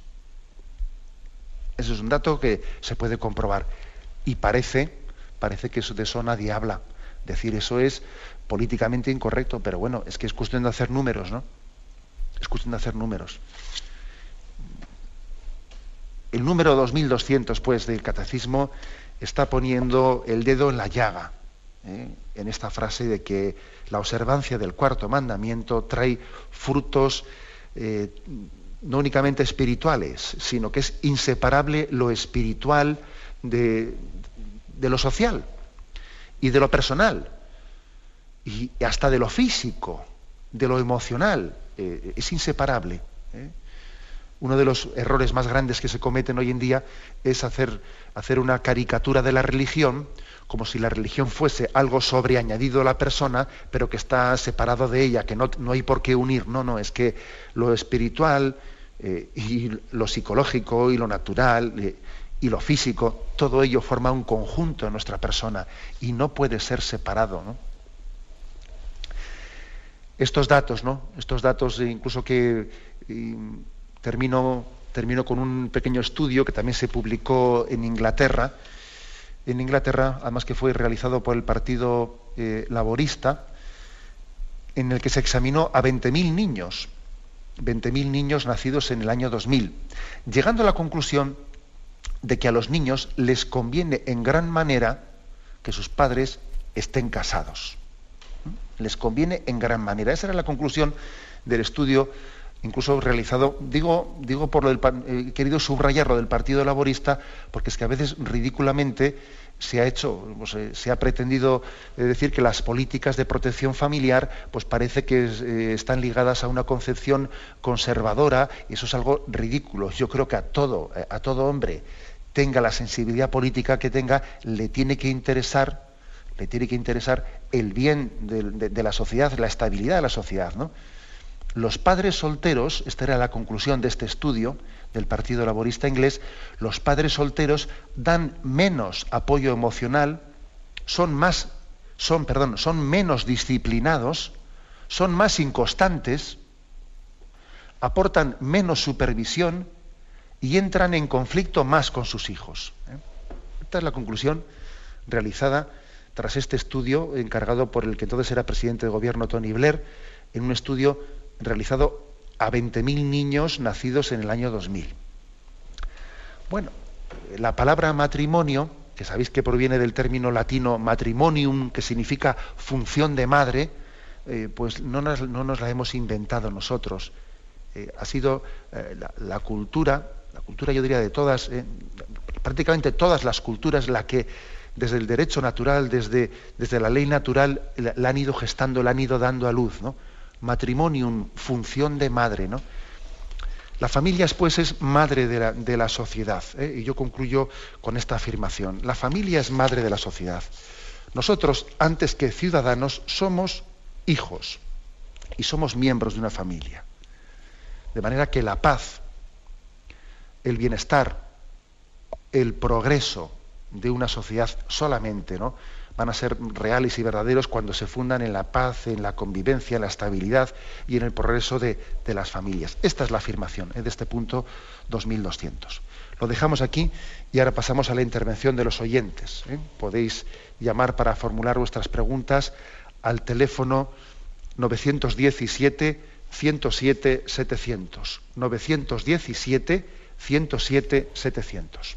Ese es un dato que se puede comprobar. Y parece, parece que eso de eso nadie habla. Decir eso es políticamente incorrecto, pero bueno, es que es cuestión de hacer números, ¿no? Es cuestión de hacer números. El número 2200, pues, del catecismo está poniendo el dedo en la llaga. ¿eh? En esta frase de que la observancia del cuarto mandamiento trae frutos eh, no únicamente espirituales, sino que es inseparable lo espiritual de, lo social y de lo personal y hasta de lo físico, de lo emocional. Eh, es inseparable. ¿eh? Uno de los errores más grandes que se cometen hoy en día es hacer, hacer una caricatura de la religión como si la religión fuese algo sobreañadido a la persona, pero que está separado de ella, que no, no hay por qué unir. No, no, es que lo espiritual eh, y lo psicológico y lo natural eh, y lo físico, todo ello forma un conjunto en nuestra persona y no puede ser separado. ¿no? Estos datos, ¿no? Estos datos, eh, incluso que termino, termino con un pequeño estudio que también se publicó en Inglaterra, en Inglaterra, además que fue realizado por el Partido eh, Laborista, en el que se examinó a 20.000 niños, 20.000 niños nacidos en el año 2000, llegando a la conclusión de que a los niños les conviene en gran manera que sus padres estén casados. ¿Mm? Les conviene en gran manera. Esa era la conclusión del estudio incluso realizado, digo, digo por lo del, eh, querido subrayarlo del Partido Laborista, porque es que a veces ridículamente se ha hecho, se ha pretendido eh, decir que las políticas de protección familiar, pues parece que eh, están ligadas a una concepción conservadora, y eso es algo ridículo. Yo creo que a todo, a todo hombre, tenga la sensibilidad política que tenga, le tiene que interesar, le tiene que interesar el bien de, de la sociedad, la estabilidad de la sociedad, ¿no? Los padres solteros, esta era la conclusión de este estudio del Partido Laborista Inglés, los padres solteros dan menos apoyo emocional, son más, son, perdón, son menos disciplinados, son más inconstantes, aportan menos supervisión y entran en conflicto más con sus hijos. ¿eh? Esta es la conclusión realizada tras este estudio encargado por el que entonces era presidente de gobierno Tony Blair, en un estudio realizado a 20.000 niños nacidos en el año 2000. Bueno, la palabra matrimonio, que sabéis que proviene del término latino matrimonium, que significa función de madre, eh, pues no nos, no nos, la hemos inventado nosotros. Eh, ha sido eh, la, cultura, la cultura yo diría de todas, prácticamente todas las culturas, la que desde el derecho natural, desde, desde la ley natural, la, la han ido gestando, la han ido dando a luz. ¿no? Matrimonium, función de madre, ¿no? La familia, pues, es madre de la, sociedad. ¿eh? Y yo concluyo con esta afirmación. La familia es madre de la sociedad. Nosotros, antes que ciudadanos, somos hijos y somos miembros de una familia. De manera que la paz, el bienestar, el progreso de una sociedad solamente ¿no? Van a ser reales y verdaderos cuando se fundan en la paz, en la convivencia, en la estabilidad y en el progreso de, las familias. Esta es la afirmación ¿eh? de este punto 2200. Lo dejamos aquí y ahora pasamos a la intervención de los oyentes. ¿eh? Podéis llamar para formular vuestras preguntas al teléfono 917 107 700. 917 107 700.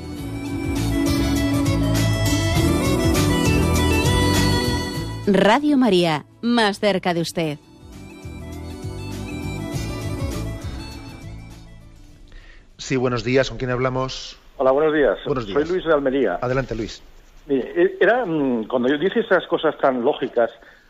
Radio María, más cerca de usted. Sí, buenos días. ¿Con quién hablamos? Hola, buenos días. Buenos días. Soy Luis de Almería. Adelante, Luis. E, era mm, cuando yo dice esas cosas tan lógicas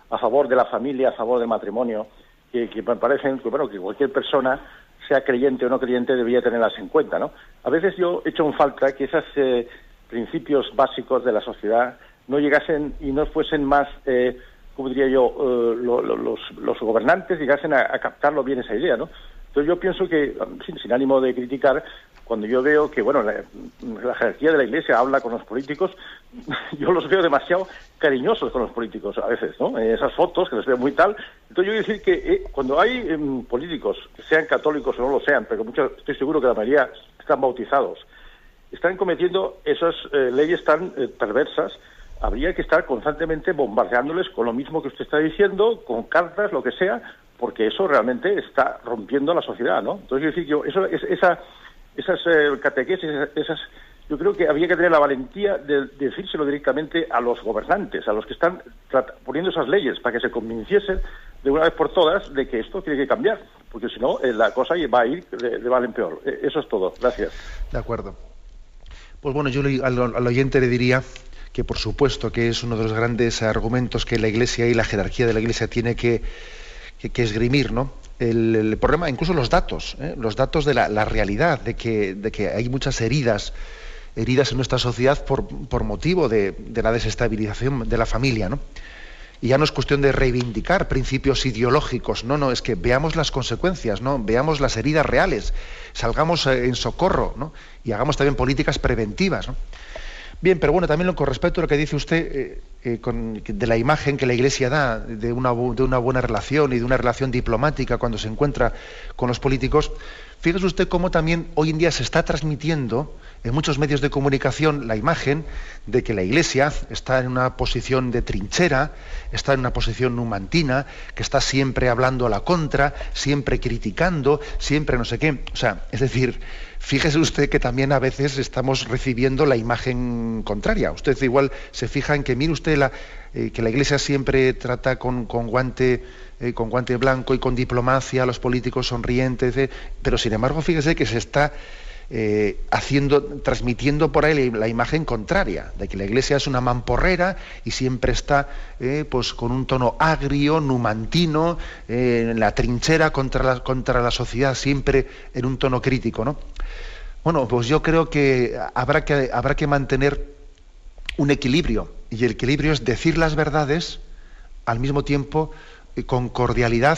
a favor de la familia, a favor del matrimonio, que, me parecen que bueno que cualquier persona sea creyente o no creyente debería tenerlas en cuenta, ¿no? A veces yo echo en falta que esos eh, principios básicos de la sociedad no llegasen y no fuesen más, eh, como diría yo, eh, los, gobernantes llegasen a, a captarlo bien esa idea, ¿no? Entonces yo pienso que, sin, ánimo de criticar, cuando yo veo que, bueno, la, jerarquía de la Iglesia habla con los políticos, <laughs> yo los veo demasiado cariñosos con los políticos a veces, ¿no? esas fotos que les veo muy tal. Entonces yo quiero decir que eh, cuando hay em, políticos, sean católicos o no lo sean, pero muchos, estoy seguro que la mayoría están bautizados, están cometiendo esas eh, leyes tan eh, perversas, habría que estar constantemente bombardeándoles con lo mismo que usted está diciendo, con cartas, lo que sea, porque eso realmente está rompiendo la sociedad, ¿no? Entonces, decir, yo, eso, esa, esas eh, catequesis, esas, yo creo que había que tener la valentía de, decírselo directamente a los gobernantes, a los que están poniendo esas leyes, para que se convenciesen de una vez por todas de que esto tiene que cambiar, porque si no, eh, la cosa va a ir de, de mal en peor. Eh, eso es todo. Gracias. De acuerdo. Pues bueno, yo al, al oyente le diría que por supuesto que es uno de los grandes argumentos que la Iglesia y la jerarquía de la Iglesia tiene que esgrimir, ¿no? El, problema, incluso los datos, ¿eh? los datos de la, realidad, de que, hay muchas heridas, heridas en nuestra sociedad por, por motivo de, de, la desestabilización de la familia, ¿no? Y ya no es cuestión de reivindicar principios ideológicos, no, no, es que veamos las consecuencias, ¿no? Veamos las heridas reales, salgamos eh, en socorro, ¿no? Y hagamos también políticas preventivas, ¿no? Bien, pero bueno, también con respecto a lo que dice usted eh, eh, de la imagen que la Iglesia da de una, de una buena relación y de una relación diplomática cuando se encuentra con los políticos, fíjese usted cómo también hoy en día se está transmitiendo en muchos medios de comunicación la imagen de que la Iglesia está en una posición de trinchera, está en una posición numantina, que está siempre hablando a la contra, siempre criticando, siempre no sé qué. O sea, es decir, Fíjese usted que también a veces estamos recibiendo la imagen contraria. Usted igual se fija en que, mire usted, eh, que la Iglesia siempre trata con, guante, eh, guante blanco y con diplomacia a los políticos sonrientes, eh, pero sin embargo, fíjese que se está haciendo, transmitiendo por ahí la imagen contraria, de que la Iglesia es una mamporrera y siempre está pues con un tono agrio, numantino, en la trinchera contra la, contra la sociedad, siempre en un tono crítico. ¿no? Bueno, pues yo creo que habrá que, habrá que mantener un equilibrio. Y el equilibrio es decir las verdades al mismo tiempo eh, con cordialidad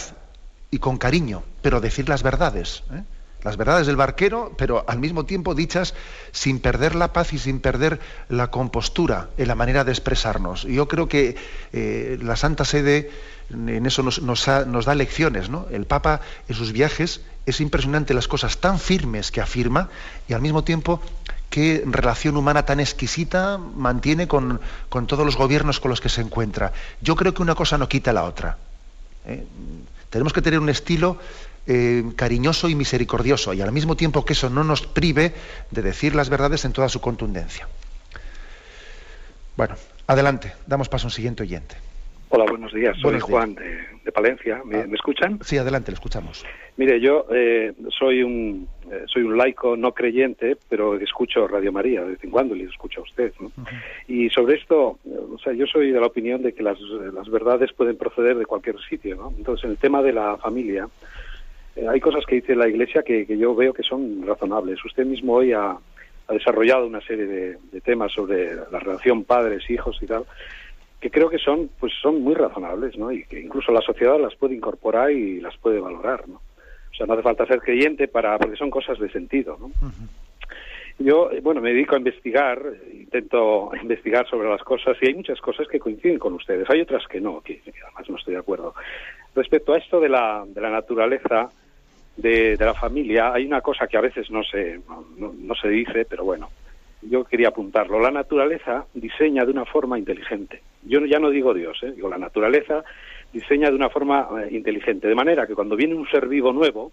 y con cariño, pero decir las verdades. ¿eh? Las verdades del barquero, pero al mismo tiempo dichas sin perder la paz y sin perder la compostura en la manera de expresarnos. Y yo creo que eh, la Santa Sede en eso nos, nos, da lecciones. ¿no? El Papa en sus viajes es impresionante las cosas tan firmes que afirma y al mismo tiempo qué relación humana tan exquisita mantiene con, todos los gobiernos con los que se encuentra. Yo creo que una cosa no quita la otra. ¿eh? Tenemos que tener un estilo eh, cariñoso y misericordioso y al mismo tiempo que eso no nos prive de decir las verdades en toda su contundencia. Bueno, adelante, damos paso a un siguiente oyente. Hola, buenos días. Soy Juan de, Palencia. ¿Me, ah. ¿Me, escuchan? Sí, adelante, le escuchamos. Mire, yo eh, soy un eh, soy un laico no creyente, pero escucho Radio María de vez en cuando y le escucho a usted. Y sobre esto, o sea, yo soy de la opinión de que las, las verdades pueden proceder de cualquier sitio. ¿no? Entonces, en el tema de la familia, eh, hay cosas que dice la Iglesia que, que, yo veo que son razonables. Usted mismo hoy ha, ha desarrollado una serie de, de temas sobre la relación padres-hijos y tal que creo que son pues son muy razonables ¿no? y que incluso la sociedad las puede incorporar y las puede valorar ¿no? o sea no hace falta ser creyente para porque son cosas de sentido ¿no? yo bueno me dedico a investigar intento <laughs> investigar sobre las cosas y hay muchas cosas que coinciden con ustedes hay otras que no que, además no estoy de acuerdo respecto a esto de la de la naturaleza de, de la familia hay una cosa que a veces no se no, no se dice pero bueno yo quería apuntarlo. La naturaleza diseña de una forma inteligente. Yo ya no digo Dios, ¿eh? digo la naturaleza diseña de una forma eh, inteligente, de manera que cuando viene un ser vivo nuevo,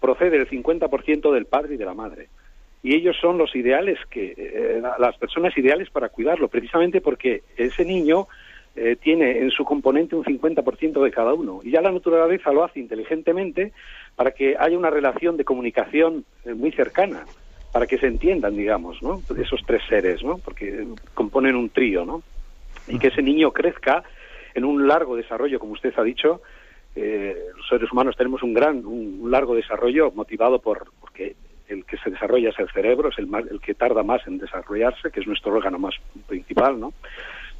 procede el 50% del padre y de la madre. Y ellos son los ideales que, eh, las personas ideales para cuidarlo, precisamente porque ese niño tiene en su componente un 50% de cada uno. Y ya la naturaleza lo hace inteligentemente para que haya una relación de comunicación muy cercana para que se entiendan, digamos, ¿no? Esos tres seres, ¿no? Porque componen un trío, ¿no? Y que ese niño crezca en un largo desarrollo, como usted ha dicho, eh, los seres humanos tenemos un gran, un, largo desarrollo motivado por porque el que se desarrolla es el cerebro, es el, el que tarda más en desarrollarse, que es nuestro órgano más principal, ¿no?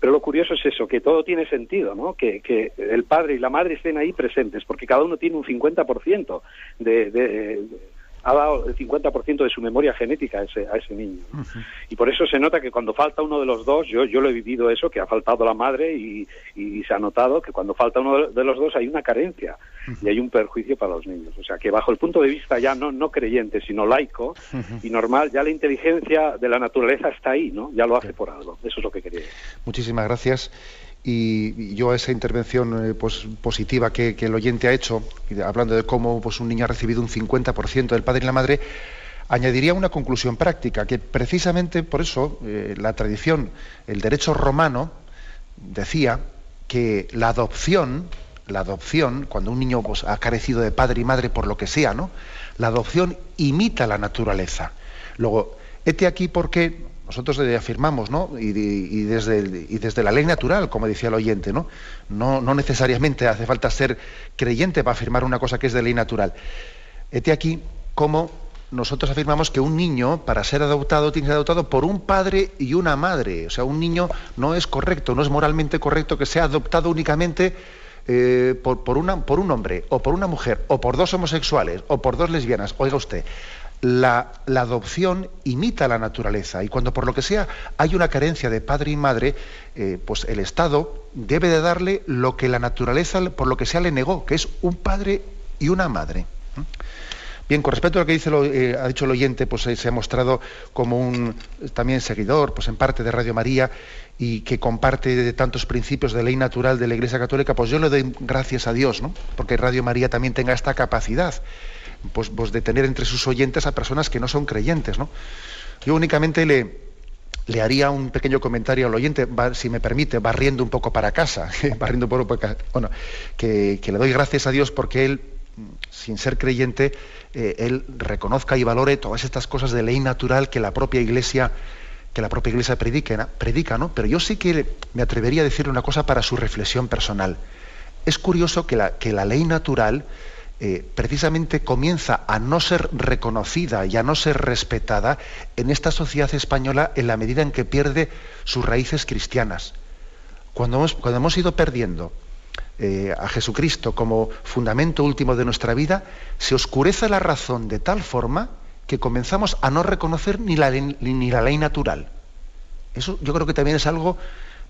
Pero lo curioso es eso, que todo tiene sentido, ¿no? Que, que el padre y la madre estén ahí presentes, porque cada uno tiene un 50% de, de, ha dado el 50% de su memoria genética a ese, a ese niño. Y por eso se nota que cuando falta uno de los dos, yo, yo lo he vivido eso, que ha faltado la madre y, y se ha notado que cuando falta uno de los dos hay una carencia y hay un perjuicio para los niños. O sea que bajo el punto de vista ya no, no creyente, sino laico y normal, ya la inteligencia de la naturaleza está ahí, ¿no? Ya lo hace por algo. Eso es lo que quería decir. Muchísimas gracias y yo a esa intervención eh, pues, positiva que, el oyente ha hecho, hablando de cómo pues, un niño ha recibido un 50% del padre y la madre, añadiría una conclusión práctica, que precisamente por eso eh, la tradición, el derecho romano, decía que la adopción, la adopción, cuando un niño pues, ha carecido de padre y madre por lo que sea, ¿no? La adopción imita la naturaleza. Luego, este aquí porque nosotros afirmamos, ¿no? Y, desde y, desde la ley natural, como decía el oyente, ¿no? ¿no? Necesariamente hace falta ser creyente para afirmar una cosa que es de ley natural. Este aquí como nosotros afirmamos que un niño, para ser adoptado, tiene que ser adoptado por un padre y una madre. O sea, un niño no es correcto, no es moralmente correcto que sea adoptado únicamente eh, por un hombre, o por una mujer, o por dos homosexuales, o por dos lesbianas. Oiga usted, la, adopción imita la naturaleza y cuando por lo que sea hay una carencia de padre y madre, eh, pues el Estado debe de darle lo que la naturaleza por lo que sea le negó, que es un padre y una madre. Bien, con respecto a lo que dice eh, ha dicho el oyente, pues eh, se ha mostrado como un también seguidor, pues en parte de Radio María y que comparte de tantos principios de ley natural de la Iglesia Católica, pues yo le doy gracias a Dios, ¿no? Porque Radio María también tenga esta capacidad pues, pues, de tener entre sus oyentes a personas que no son creyentes. ¿no? Yo únicamente le, le haría un pequeño comentario al oyente, si me permite, barriendo un poco para casa, <laughs> barriendo un poco bueno, que, le doy gracias a Dios porque él, sin ser creyente, eh, él reconozca y valore todas estas cosas de ley natural que la propia Iglesia que la propia Iglesia predica, ¿no? Pero yo sí que me atrevería a decirle una cosa para su reflexión personal. Es curioso que la, que la ley natural eh, precisamente comienza a no ser reconocida y a no ser respetada en esta sociedad española en la medida en que pierde sus raíces cristianas. Cuando hemos, cuando hemos ido perdiendo eh, a Jesucristo como fundamento último de nuestra vida, se oscurece la razón de tal forma que comenzamos a no reconocer ni la, ni la ley natural. Eso yo creo que también es algo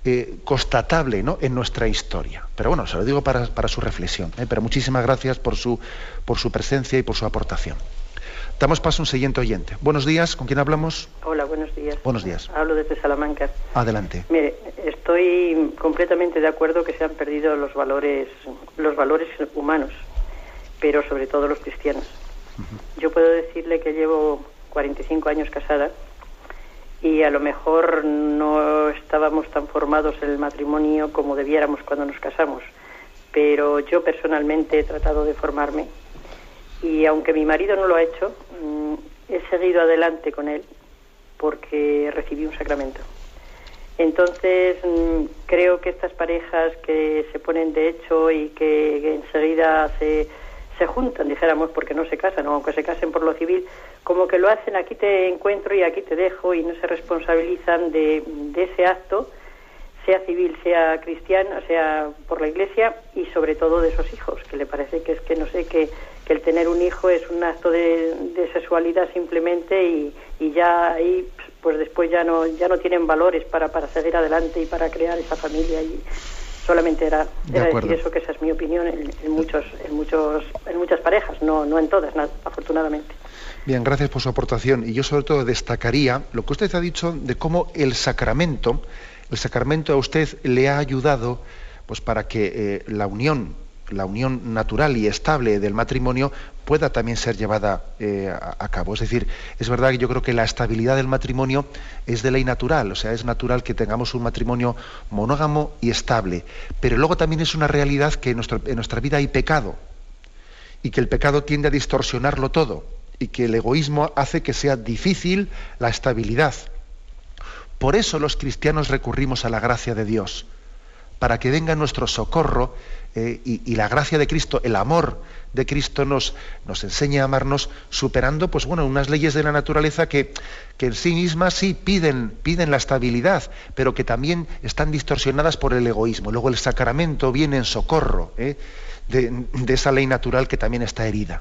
eh, constatable ¿no? en nuestra historia. Pero bueno, se lo digo para, su reflexión. ¿eh? Pero muchísimas gracias por su, por su presencia y por su aportación. Damos paso a un siguiente oyente. Buenos días, ¿con quién hablamos? Hola, buenos días. Buenos días. Hablo desde Salamanca. Adelante. Mire, estoy completamente de acuerdo que se han perdido los valores los valores humanos, pero sobre todo los cristianos. Yo puedo decirle que llevo 45 años casada y a lo mejor no estábamos tan formados en el matrimonio como debiéramos cuando nos casamos, pero yo personalmente he tratado de formarme y aunque mi marido no lo ha hecho, mm, he seguido adelante con él porque recibí un sacramento. Entonces, mm, creo que estas parejas que se ponen de hecho y que, enseguida se, se juntan, dijéramos, porque no se casan, o aunque se casen por lo civil, como que lo hacen aquí te encuentro y aquí te dejo y no se responsabilizan de, ese acto, sea civil, sea cristiano, sea por la iglesia y sobre todo de esos hijos, que le parece que es que no sé, que, que el tener un hijo es un acto de, de sexualidad simplemente y, y ya ahí pues después ya no ya no tienen valores para, para seguir adelante y para crear esa familia y solamente era, decir eso que esa es mi opinión en, muchos en muchos en muchas parejas no no en todas afortunadamente. Bien gracias por su aportación. Y yo sobre todo destacaría lo que usted ha dicho de cómo el sacramento el sacramento a usted le ha ayudado pues para que eh, la unión la unión natural y estable del matrimonio pueda también ser llevada eh, a, cabo. Es decir, es verdad que yo creo que la estabilidad del matrimonio es de ley natural, o sea, es natural que tengamos un matrimonio monógamo y estable, pero luego también es una realidad que en, en nuestra vida hay pecado y que el pecado tiende a distorsionarlo todo y que el egoísmo hace que sea difícil la estabilidad. Por eso los cristianos recurrimos a la gracia de Dios, para que venga nuestro socorro eh, y, la gracia de Cristo, el amor de Cristo nos, nos enseña a amarnos superando pues bueno, unas leyes de la naturaleza que, que en sí mismas sí piden, piden la estabilidad, pero que también están distorsionadas por el egoísmo. Luego el sacramento viene en socorro ¿eh? de, esa ley natural que también está herida.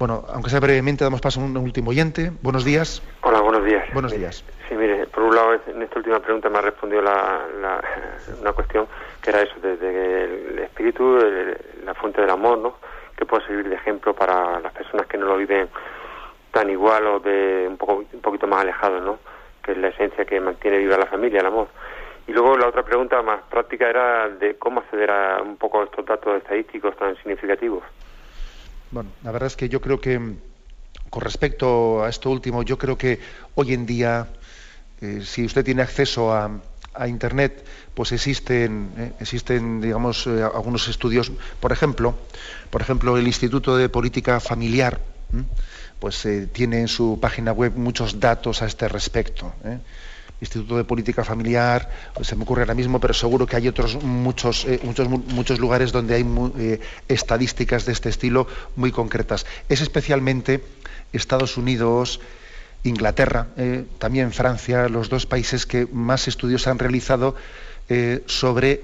Bueno, aunque sea brevemente, damos paso a un último oyente. Buenos días. Hola, buenos días. Buenos días. Sí, mire, por un lado, en esta última pregunta me ha respondido la, una cuestión que era eso, desde el espíritu, la fuente del amor, ¿no? Que puede servir de ejemplo para las personas que no lo viven tan igual o de un, poco, un poquito más alejados, ¿no? Que es la esencia que mantiene viva la familia, el amor. Y luego la otra pregunta más práctica era de cómo acceder a un poco a estos datos estadísticos tan significativos. Bueno, la verdad es que yo creo que con respecto a esto último, yo creo que hoy en día, eh, si usted tiene acceso a, a Internet, pues existen, eh, existen digamos, eh, algunos estudios, por ejemplo, por ejemplo, el Instituto de Política Familiar, pues tiene en su página web muchos datos a este respecto. Instituto de Política Familiar, pues se me ocurre ahora mismo, pero seguro que hay otros muchos, muchos, muchos lugares donde hay estadísticas de este estilo muy concretas. Es especialmente Estados Unidos, Inglaterra, eh, también Francia, los dos países que más estudios han realizado eh, sobre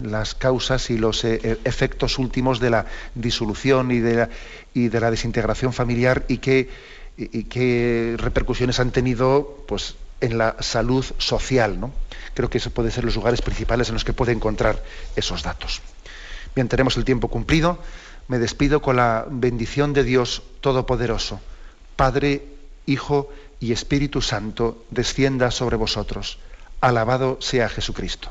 las causas y los eh, efectos últimos de la disolución y de la, y de la desintegración familiar y qué, y qué repercusiones han tenido pues, en la salud social. ¿no? Creo que esos pueden ser los lugares principales en los que puede encontrar esos datos. Bien, tenemos el tiempo cumplido. Me despido con la bendición de Dios Todopoderoso, Padre, Hijo y Espíritu Santo, descienda sobre vosotros. Alabado sea Jesucristo.